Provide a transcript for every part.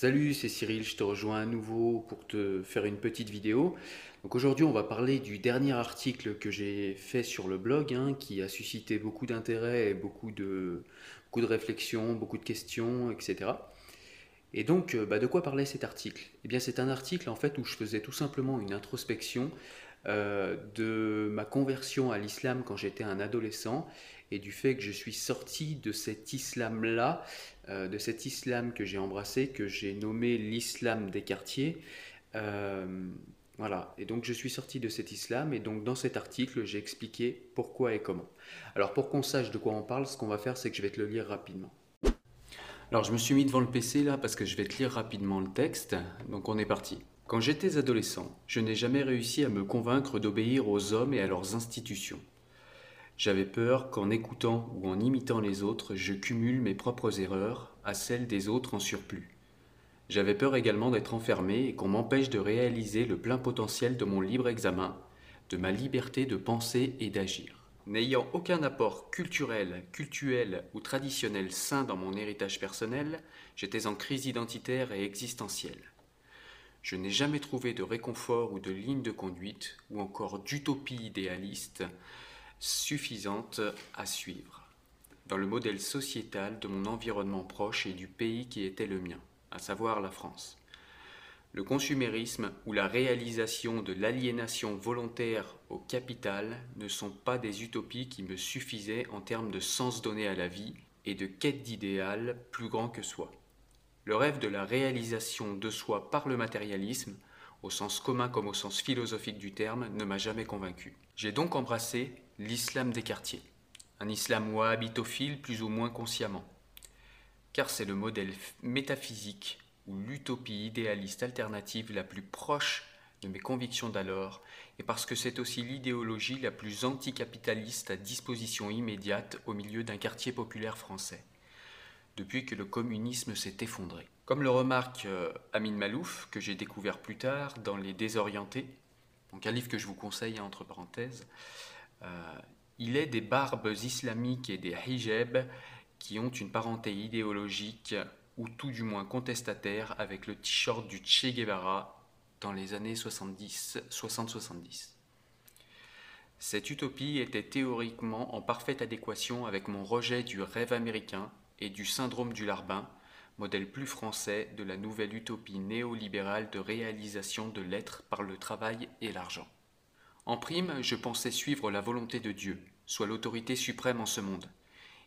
Salut, c'est Cyril, je te rejoins à nouveau pour te faire une petite vidéo. Aujourd'hui, on va parler du dernier article que j'ai fait sur le blog, hein, qui a suscité beaucoup d'intérêt beaucoup de, beaucoup de réflexions, beaucoup de questions, etc. Et donc, euh, bah, de quoi parlait cet article? Eh bien, c'est un article en fait où je faisais tout simplement une introspection euh, de ma conversion à l'islam quand j'étais un adolescent et du fait que je suis sorti de cet islam-là, euh, de cet islam que j'ai embrassé, que j'ai nommé l'islam des quartiers. Euh, voilà, et donc je suis sorti de cet islam, et donc dans cet article, j'ai expliqué pourquoi et comment. Alors pour qu'on sache de quoi on parle, ce qu'on va faire, c'est que je vais te le lire rapidement. Alors je me suis mis devant le PC là parce que je vais te lire rapidement le texte, donc on est parti. Quand j'étais adolescent, je n'ai jamais réussi à me convaincre d'obéir aux hommes et à leurs institutions. J'avais peur qu'en écoutant ou en imitant les autres, je cumule mes propres erreurs à celles des autres en surplus. J'avais peur également d'être enfermé et qu'on m'empêche de réaliser le plein potentiel de mon libre examen, de ma liberté de penser et d'agir. N'ayant aucun apport culturel, cultuel ou traditionnel sain dans mon héritage personnel, j'étais en crise identitaire et existentielle. Je n'ai jamais trouvé de réconfort ou de ligne de conduite, ou encore d'utopie idéaliste, suffisante à suivre, dans le modèle sociétal de mon environnement proche et du pays qui était le mien, à savoir la France. Le consumérisme ou la réalisation de l'aliénation volontaire au capital ne sont pas des utopies qui me suffisaient en termes de sens donné à la vie et de quête d'idéal plus grand que soi. Le rêve de la réalisation de soi par le matérialisme, au sens commun comme au sens philosophique du terme, ne m'a jamais convaincu. J'ai donc embrassé l'islam des quartiers, un islam wahhabitophile plus ou moins consciemment, car c'est le modèle métaphysique ou l'utopie idéaliste alternative la plus proche de mes convictions d'alors, et parce que c'est aussi l'idéologie la plus anticapitaliste à disposition immédiate au milieu d'un quartier populaire français, depuis que le communisme s'est effondré. Comme le remarque euh, Amin Malouf, que j'ai découvert plus tard dans Les Désorientés, donc un livre que je vous conseille entre parenthèses, il est des barbes islamiques et des hijabs qui ont une parenté idéologique ou tout du moins contestataire avec le t-shirt du Che Guevara dans les années 60-70. Cette utopie était théoriquement en parfaite adéquation avec mon rejet du rêve américain et du syndrome du larbin, modèle plus français de la nouvelle utopie néolibérale de réalisation de l'être par le travail et l'argent. En prime, je pensais suivre la volonté de Dieu, soit l'autorité suprême en ce monde.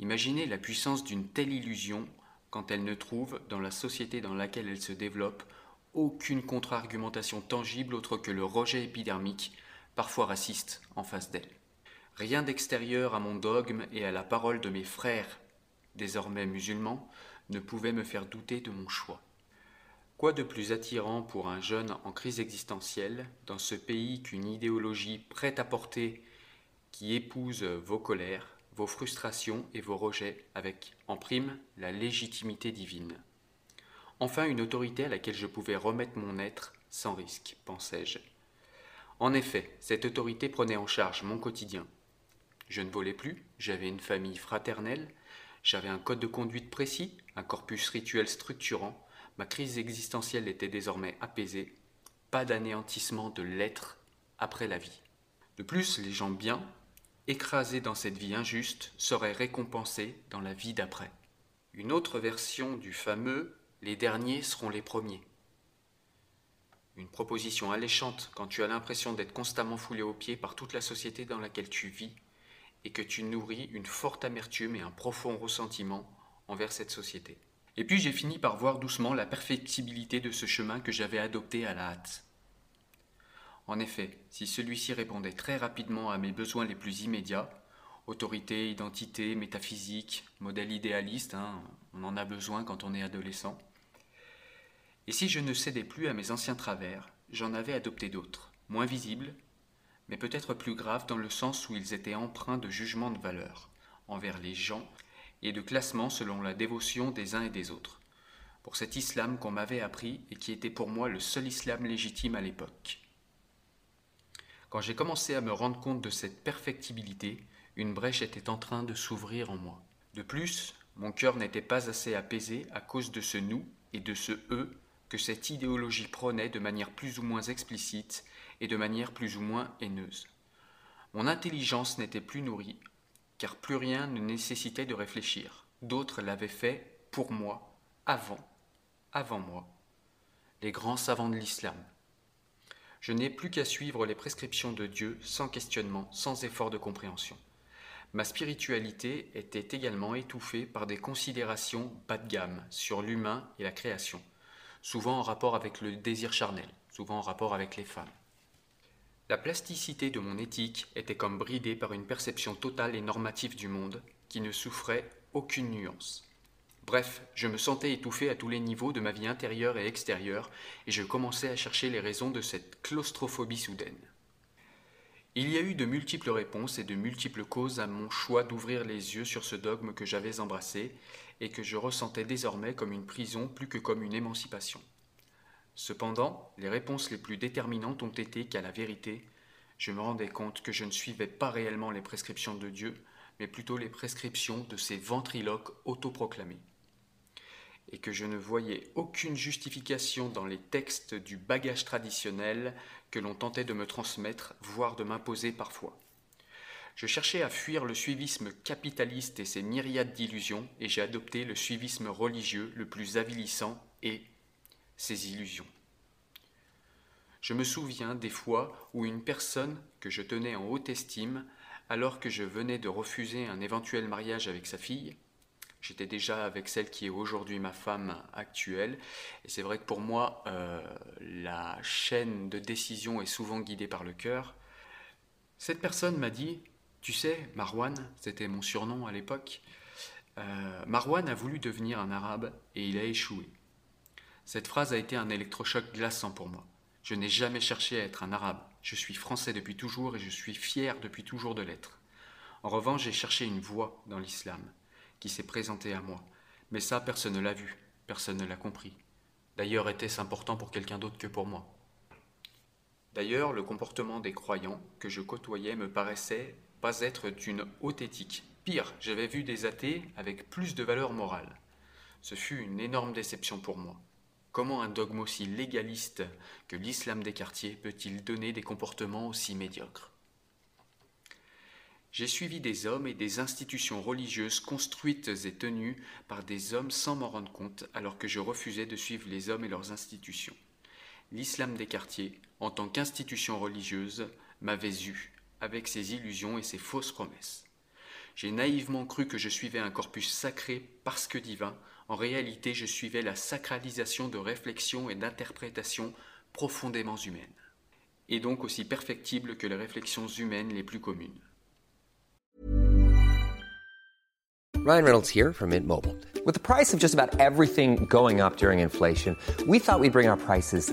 Imaginez la puissance d'une telle illusion quand elle ne trouve, dans la société dans laquelle elle se développe, aucune contre-argumentation tangible autre que le rejet épidermique, parfois raciste, en face d'elle. Rien d'extérieur à mon dogme et à la parole de mes frères, désormais musulmans, ne pouvait me faire douter de mon choix. Quoi de plus attirant pour un jeune en crise existentielle dans ce pays qu'une idéologie prête à porter qui épouse vos colères, vos frustrations et vos rejets avec, en prime, la légitimité divine? Enfin une autorité à laquelle je pouvais remettre mon être sans risque, pensais-je. En effet, cette autorité prenait en charge mon quotidien. Je ne volais plus, j'avais une famille fraternelle, j'avais un code de conduite précis, un corpus rituel structurant, ma crise existentielle était désormais apaisée, pas d'anéantissement de l'être après la vie. De plus, les gens bien, écrasés dans cette vie injuste, seraient récompensés dans la vie d'après. Une autre version du fameux Les derniers seront les premiers. Une proposition alléchante quand tu as l'impression d'être constamment foulé aux pieds par toute la société dans laquelle tu vis et que tu nourris une forte amertume et un profond ressentiment envers cette société. Et puis j'ai fini par voir doucement la perfectibilité de ce chemin que j'avais adopté à la hâte. En effet, si celui-ci répondait très rapidement à mes besoins les plus immédiats, autorité, identité, métaphysique, modèle idéaliste, hein, on en a besoin quand on est adolescent, et si je ne cédais plus à mes anciens travers, j'en avais adopté d'autres, moins visibles, mais peut-être plus graves dans le sens où ils étaient empreints de jugement de valeur envers les gens et de classement selon la dévotion des uns et des autres, pour cet islam qu'on m'avait appris et qui était pour moi le seul islam légitime à l'époque. Quand j'ai commencé à me rendre compte de cette perfectibilité, une brèche était en train de s'ouvrir en moi. De plus, mon cœur n'était pas assez apaisé à cause de ce nous et de ce eux que cette idéologie prônait de manière plus ou moins explicite et de manière plus ou moins haineuse. Mon intelligence n'était plus nourrie, car plus rien ne nécessitait de réfléchir. D'autres l'avaient fait pour moi, avant, avant moi, les grands savants de l'islam. Je n'ai plus qu'à suivre les prescriptions de Dieu sans questionnement, sans effort de compréhension. Ma spiritualité était également étouffée par des considérations bas de gamme sur l'humain et la création, souvent en rapport avec le désir charnel, souvent en rapport avec les femmes. La plasticité de mon éthique était comme bridée par une perception totale et normative du monde qui ne souffrait aucune nuance. Bref, je me sentais étouffé à tous les niveaux de ma vie intérieure et extérieure, et je commençais à chercher les raisons de cette claustrophobie soudaine. Il y a eu de multiples réponses et de multiples causes à mon choix d'ouvrir les yeux sur ce dogme que j'avais embrassé et que je ressentais désormais comme une prison plus que comme une émancipation. Cependant, les réponses les plus déterminantes ont été qu'à la vérité, je me rendais compte que je ne suivais pas réellement les prescriptions de Dieu, mais plutôt les prescriptions de ces ventriloques autoproclamés, et que je ne voyais aucune justification dans les textes du bagage traditionnel que l'on tentait de me transmettre, voire de m'imposer parfois. Je cherchais à fuir le suivisme capitaliste et ses myriades d'illusions, et j'ai adopté le suivisme religieux le plus avilissant et ses illusions. Je me souviens des fois où une personne que je tenais en haute estime, alors que je venais de refuser un éventuel mariage avec sa fille, j'étais déjà avec celle qui est aujourd'hui ma femme actuelle, et c'est vrai que pour moi, euh, la chaîne de décision est souvent guidée par le cœur. Cette personne m'a dit, tu sais, Marwan, c'était mon surnom à l'époque, euh, Marwan a voulu devenir un arabe et il a échoué. Cette phrase a été un électrochoc glaçant pour moi. Je n'ai jamais cherché à être un arabe. Je suis français depuis toujours et je suis fier depuis toujours de l'être. En revanche, j'ai cherché une voie dans l'islam qui s'est présentée à moi. Mais ça, personne ne l'a vu, personne ne l'a compris. D'ailleurs, était-ce important pour quelqu'un d'autre que pour moi? D'ailleurs, le comportement des croyants que je côtoyais me paraissait pas être d'une haute éthique. Pire, j'avais vu des athées avec plus de valeur morale. Ce fut une énorme déception pour moi. Comment un dogme aussi légaliste que l'islam des quartiers peut-il donner des comportements aussi médiocres? J'ai suivi des hommes et des institutions religieuses construites et tenues par des hommes sans m'en rendre compte alors que je refusais de suivre les hommes et leurs institutions. L'islam des quartiers, en tant qu'institution religieuse, m'avait eu, avec ses illusions et ses fausses promesses. J'ai naïvement cru que je suivais un corpus sacré parce que divin, en réalité, je suivais la sacralisation de réflexions et d'interprétations profondément humaines, et donc aussi perfectibles que les réflexions humaines les plus communes. Ryan Reynolds here from Mint Mobile. With the price of just about everything going up during inflation, we thought we'd bring our prices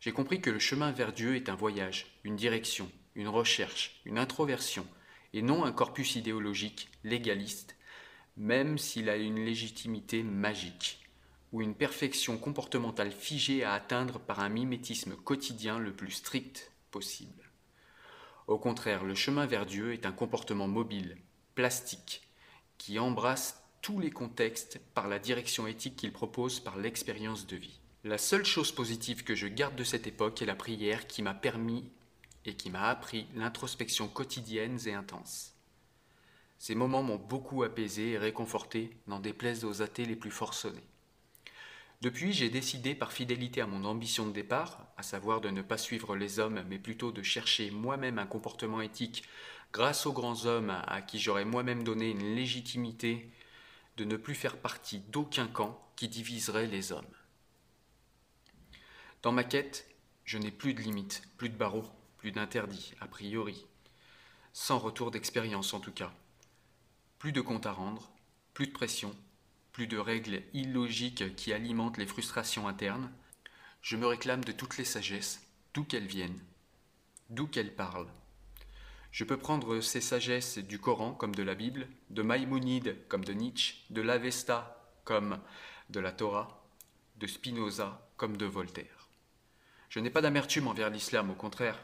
J'ai compris que le chemin vers Dieu est un voyage, une direction, une recherche, une introversion, et non un corpus idéologique légaliste, même s'il a une légitimité magique, ou une perfection comportementale figée à atteindre par un mimétisme quotidien le plus strict possible. Au contraire, le chemin vers Dieu est un comportement mobile, plastique, qui embrasse tous les contextes par la direction éthique qu'il propose par l'expérience de vie. La seule chose positive que je garde de cette époque est la prière qui m'a permis et qui m'a appris l'introspection quotidienne et intense. Ces moments m'ont beaucoup apaisé et réconforté, n'en déplaise aux athées les plus forcenés. Depuis, j'ai décidé par fidélité à mon ambition de départ, à savoir de ne pas suivre les hommes, mais plutôt de chercher moi-même un comportement éthique grâce aux grands hommes à qui j'aurais moi-même donné une légitimité, de ne plus faire partie d'aucun camp qui diviserait les hommes. Dans ma quête, je n'ai plus de limites, plus de barreaux, plus d'interdits, a priori. Sans retour d'expérience en tout cas. Plus de comptes à rendre, plus de pression, plus de règles illogiques qui alimentent les frustrations internes. Je me réclame de toutes les sagesses, d'où qu'elles viennent, d'où qu'elles parlent. Je peux prendre ces sagesses du Coran comme de la Bible, de Maïmonide comme de Nietzsche, de l'Avesta comme de la Torah, de Spinoza comme de Voltaire. Je n'ai pas d'amertume envers l'islam, au contraire.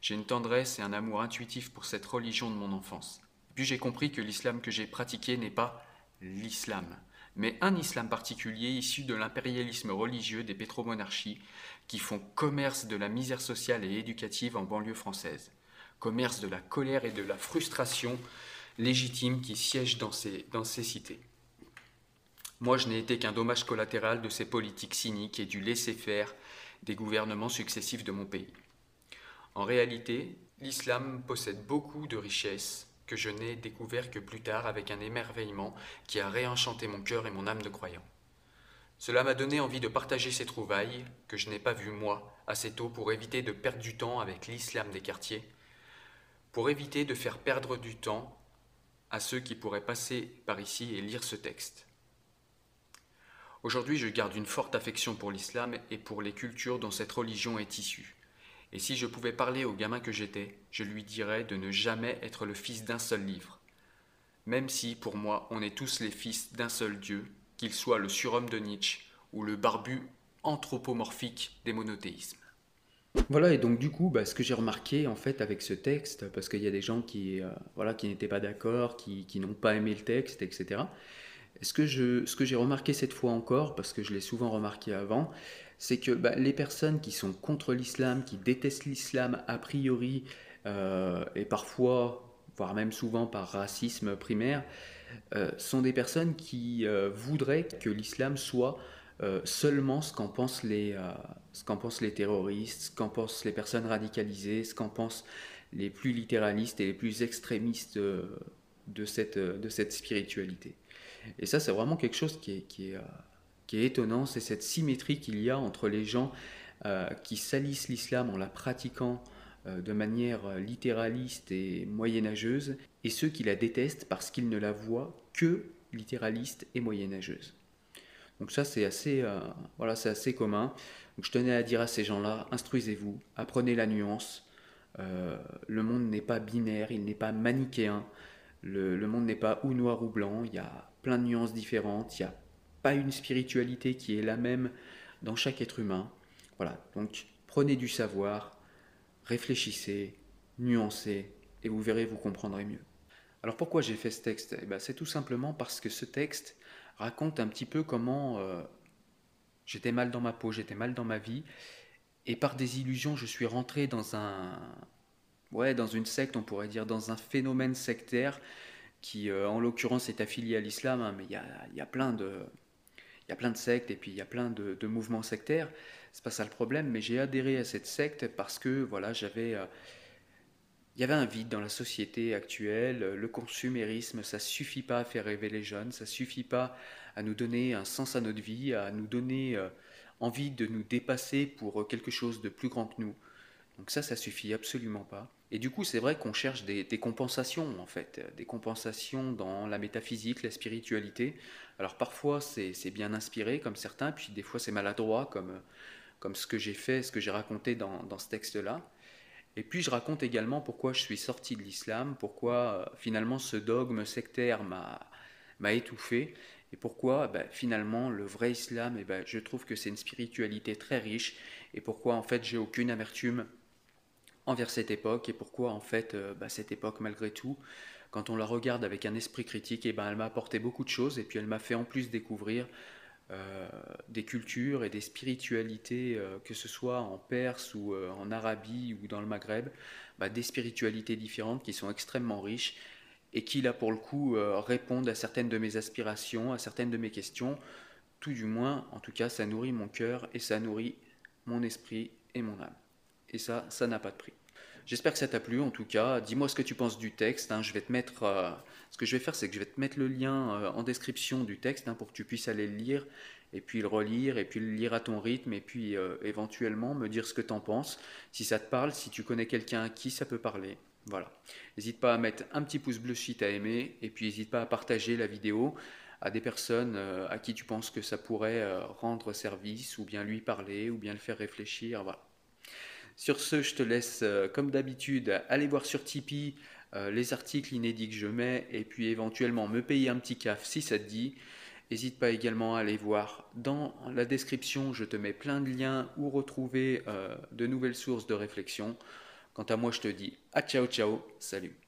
J'ai une tendresse et un amour intuitif pour cette religion de mon enfance. Puis j'ai compris que l'islam que j'ai pratiqué n'est pas l'islam, mais un islam particulier issu de l'impérialisme religieux des pétromonarchies qui font commerce de la misère sociale et éducative en banlieue française, commerce de la colère et de la frustration légitime qui siègent dans ces, dans ces cités. Moi, je n'ai été qu'un dommage collatéral de ces politiques cyniques et du laisser-faire des gouvernements successifs de mon pays. En réalité, l'islam possède beaucoup de richesses que je n'ai découvert que plus tard avec un émerveillement qui a réenchanté mon cœur et mon âme de croyant. Cela m'a donné envie de partager ces trouvailles que je n'ai pas vues moi assez tôt pour éviter de perdre du temps avec l'islam des quartiers, pour éviter de faire perdre du temps à ceux qui pourraient passer par ici et lire ce texte. Aujourd'hui, je garde une forte affection pour l'islam et pour les cultures dont cette religion est issue. Et si je pouvais parler au gamin que j'étais, je lui dirais de ne jamais être le fils d'un seul livre. Même si, pour moi, on est tous les fils d'un seul Dieu, qu'il soit le surhomme de Nietzsche ou le barbu anthropomorphique des monothéismes. Voilà, et donc du coup, bah, ce que j'ai remarqué en fait avec ce texte, parce qu'il y a des gens qui, euh, voilà, qui n'étaient pas d'accord, qui, qui n'ont pas aimé le texte, etc. Ce que, j'ai remarqué cette fois encore, parce que je l'ai souvent remarqué avant, c'est que bah, les personnes qui sont contre l'islam, qui détestent l'islam a priori, euh, et parfois, voire même souvent par racisme primaire, euh, sont des personnes qui euh, voudraient que l'islam soit seulement ce qu'en pensent, les, terroristes, ce qu'en pensent les personnes radicalisées, ce qu'en pensent les plus littéralistes et les plus extrémistes de cette spiritualité. Et ça, c'est vraiment quelque chose euh, qui est étonnant, c'est cette symétrie qu'il y a entre les gens euh, qui salissent l'islam en la pratiquant euh, de manière littéraliste et moyenâgeuse, et ceux qui la détestent parce qu'ils ne la voient que littéraliste et moyenâgeuse. Donc ça, c'est assez, voilà, c'est assez commun. Je tenais à dire à ces gens-là, instruisez-vous, apprenez la nuance. Le monde n'est pas binaire, il n'est pas manichéen. Le, monde n'est pas ou noir ou blanc, il y a plein de nuances différentes, il n'y a pas une spiritualité qui est la même dans chaque être humain. Voilà, donc prenez du savoir, réfléchissez, nuancez, et vous verrez, vous comprendrez mieux. Alors pourquoi j'ai fait ce texte? Eh ben, C'est tout simplement parce que ce texte raconte un petit peu comment euh, j'étais mal dans ma peau, j'étais mal dans ma vie, et par des illusions, je suis rentré dans un, ouais, dans une secte, on pourrait dire, dans un phénomène sectaire qui, euh, en l'occurrence, est affilié à l'islam, hein, mais il y a, plein de, y a plein de sectes et puis il y a plein de, de mouvements sectaires. C'est pas ça le problème, mais j'ai adhéré à cette secte parce que voilà, j'avais euh, il y avait un vide dans la société actuelle. Le consumérisme, ça suffit pas à faire rêver les jeunes, ça suffit pas à nous donner un sens à notre vie, à nous donner euh, envie de nous dépasser pour quelque chose de plus grand que nous. Donc ça, ça suffit absolument pas. Et du coup, c'est vrai qu'on cherche des, compensations, en fait, des compensations dans la métaphysique, la spiritualité. Alors parfois, c'est bien inspiré, comme certains, puis des fois, c'est maladroit, comme, comme ce que j'ai fait, ce que j'ai raconté dans, dans ce texte-là. Et puis je raconte également pourquoi je suis sorti de l'islam, pourquoi euh, finalement ce dogme sectaire m'a étouffé, et pourquoi ben, finalement le vrai islam, eh ben, je trouve que c'est une spiritualité très riche, et pourquoi en fait j'ai aucune amertume envers cette époque, et pourquoi en fait euh, ben, cette époque malgré tout, quand on la regarde avec un esprit critique, et eh ben, elle m'a apporté beaucoup de choses, et puis elle m'a fait en plus découvrir euh, des cultures et des spiritualités, euh, que ce soit en Perse ou en Arabie ou dans le Maghreb, bah, des spiritualités différentes qui sont extrêmement riches et qui, là, pour le coup, répondent à certaines de mes aspirations, à certaines de mes questions. Tout du moins, en tout cas, ça nourrit mon cœur et ça nourrit mon esprit et mon âme. Et ça, ça n'a pas de prix. J'espère que ça t'a plu en tout cas. Dis-moi ce que tu penses du texte. Hein. Je vais te mettre, euh, ce que je vais faire, c'est que je vais te mettre le lien euh, en description du texte hein, pour que tu puisses aller le lire et puis le relire et puis le lire à ton rythme et puis euh, éventuellement me dire ce que tu en penses. Si ça te parle, si tu connais quelqu'un à qui ça peut parler. Voilà. N'hésite pas à mettre un petit pouce bleu si tu as aimé et puis n'hésite pas à partager la vidéo à des personnes à qui tu penses que ça pourrait rendre service ou bien lui parler ou bien le faire réfléchir. Voilà. Sur ce, je te laisse, euh, comme d'habitude, aller voir sur Tipeee euh, les articles inédits que je mets et puis éventuellement me payer un petit caf si ça te dit. N'hésite pas également à aller voir dans la description, je te mets plein de liens où retrouver euh, de nouvelles sources de réflexion. Quant à moi, je te dis à ciao ciao, salut.